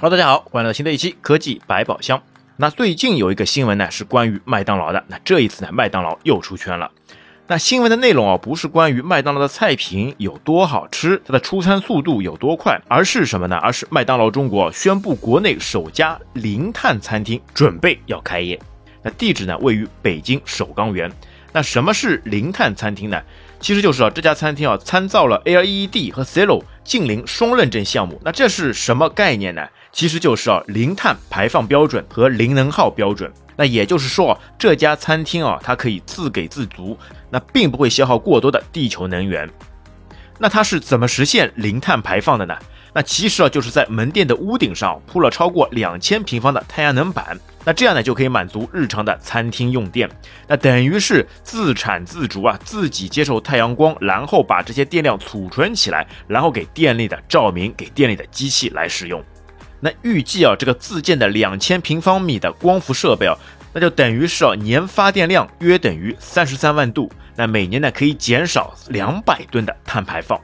Hello，大家好，欢迎来到新的一期科技百宝箱。那最近有一个新闻呢，是关于麦当劳的。那这一次呢，麦当劳又出圈了。那新闻的内容啊，不是关于麦当劳的菜品有多好吃，它的出餐速度有多快，而是什么呢？而是麦当劳中国宣布国内首家零碳餐厅准备要开业。那地址呢，位于北京首钢园。那什么是零碳餐厅呢？其实就是啊，这家餐厅啊参照了 LED 和 Zero 近零双认证项目。那这是什么概念呢？其实就是啊零碳排放标准和零能耗标准。那也就是说啊，这家餐厅啊它可以自给自足，那并不会消耗过多的地球能源。那它是怎么实现零碳排放的呢？那其实啊，就是在门店的屋顶上铺了超过两千平方的太阳能板，那这样呢就可以满足日常的餐厅用电，那等于是自产自足啊，自己接受太阳光，然后把这些电量储存起来，然后给店里的照明、给店里的机器来使用。那预计啊，这个自建的两千平方米的光伏设备啊，那就等于是啊年发电量约等于三十三万度，那每年呢可以减少两百吨的碳排放。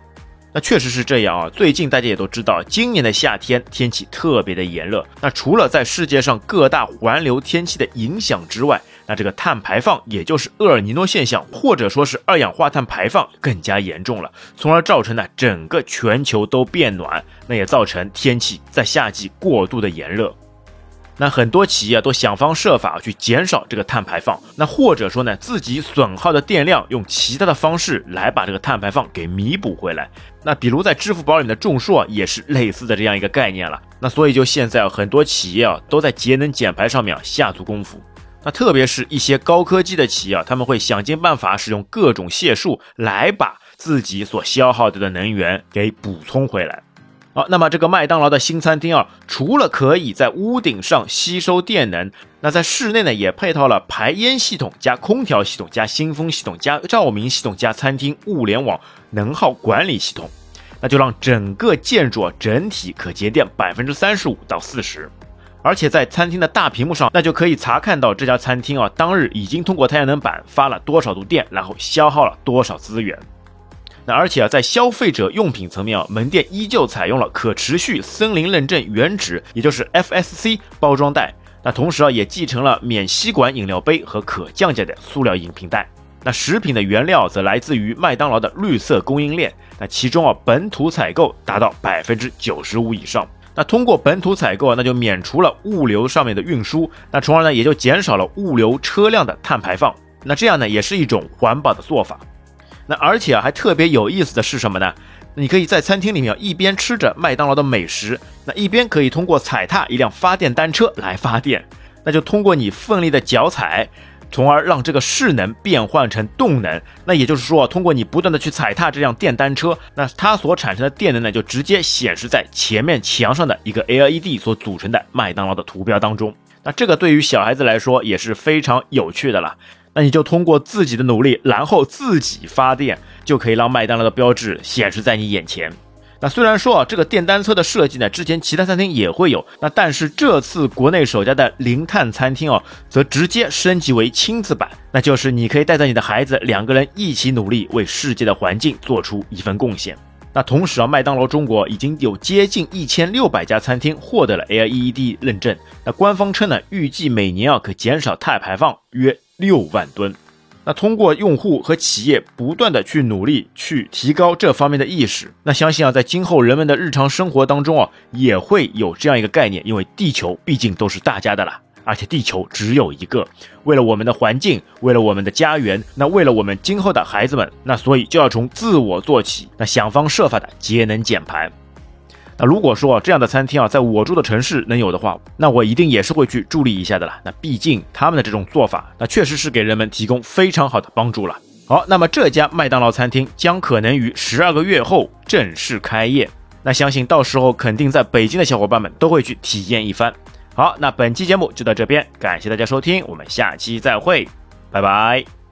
那确实是这样啊！最近大家也都知道，今年的夏天天气特别的炎热。那除了在世界上各大环流天气的影响之外，那这个碳排放，也就是厄尔尼诺现象，或者说是二氧化碳排放更加严重了，从而造成呢整个全球都变暖，那也造成天气在夏季过度的炎热。那很多企业都想方设法去减少这个碳排放，那或者说呢，自己损耗的电量用其他的方式来把这个碳排放给弥补回来。那比如在支付宝里面的种树啊，也是类似的这样一个概念了。那所以就现在，很多企业啊都在节能减排上面下足功夫。那特别是一些高科技的企业啊，他们会想尽办法使用各种解数来把自己所消耗掉的能源给补充回来。好，那么这个麦当劳的新餐厅啊，除了可以在屋顶上吸收电能，那在室内呢也配套了排烟系统、加空调系统、加新风系统、加照明系统、加餐厅物联网能耗管理系统，那就让整个建筑啊整体可节电百分之三十五到四十，而且在餐厅的大屏幕上，那就可以查看到这家餐厅啊当日已经通过太阳能板发了多少度电，然后消耗了多少资源。那而且啊，在消费者用品层面啊，门店依旧采用了可持续森林认证原纸，也就是 FSC 包装袋。那同时啊，也继承了免吸管饮料杯和可降解的塑料饮品袋。那食品的原料则来自于麦当劳的绿色供应链。那其中啊，本土采购达到百分之九十五以上。那通过本土采购啊，那就免除了物流上面的运输，那从而呢，也就减少了物流车辆的碳排放。那这样呢，也是一种环保的做法。那而且啊，还特别有意思的是什么呢？你可以在餐厅里面一边吃着麦当劳的美食，那一边可以通过踩踏一辆发电单车来发电。那就通过你奋力的脚踩，从而让这个势能变换成动能。那也就是说，通过你不断的去踩踏这辆电单车，那它所产生的电能呢，就直接显示在前面墙上的一个 LED 所组成的麦当劳的图标当中。那这个对于小孩子来说也是非常有趣的了。那你就通过自己的努力，然后自己发电，就可以让麦当劳的标志显示在你眼前。那虽然说啊，这个电单车的设计呢，之前其他餐厅也会有，那但是这次国内首家的零碳餐厅哦，则直接升级为亲子版，那就是你可以带着你的孩子，两个人一起努力，为世界的环境做出一份贡献。那同时啊，麦当劳中国已经有接近一千六百家餐厅获得了 LED 认证。那官方称呢，预计每年啊可减少碳排放约六万吨。那通过用户和企业不断的去努力，去提高这方面的意识，那相信啊，在今后人们的日常生活当中啊，也会有这样一个概念，因为地球毕竟都是大家的了。而且地球只有一个，为了我们的环境，为了我们的家园，那为了我们今后的孩子们，那所以就要从自我做起，那想方设法的节能减排。那如果说这样的餐厅啊，在我住的城市能有的话，那我一定也是会去助力一下的了。那毕竟他们的这种做法，那确实是给人们提供非常好的帮助了。好，那么这家麦当劳餐厅将可能于十二个月后正式开业，那相信到时候肯定在北京的小伙伴们都会去体验一番。好，那本期节目就到这边，感谢大家收听，我们下期再会，拜拜。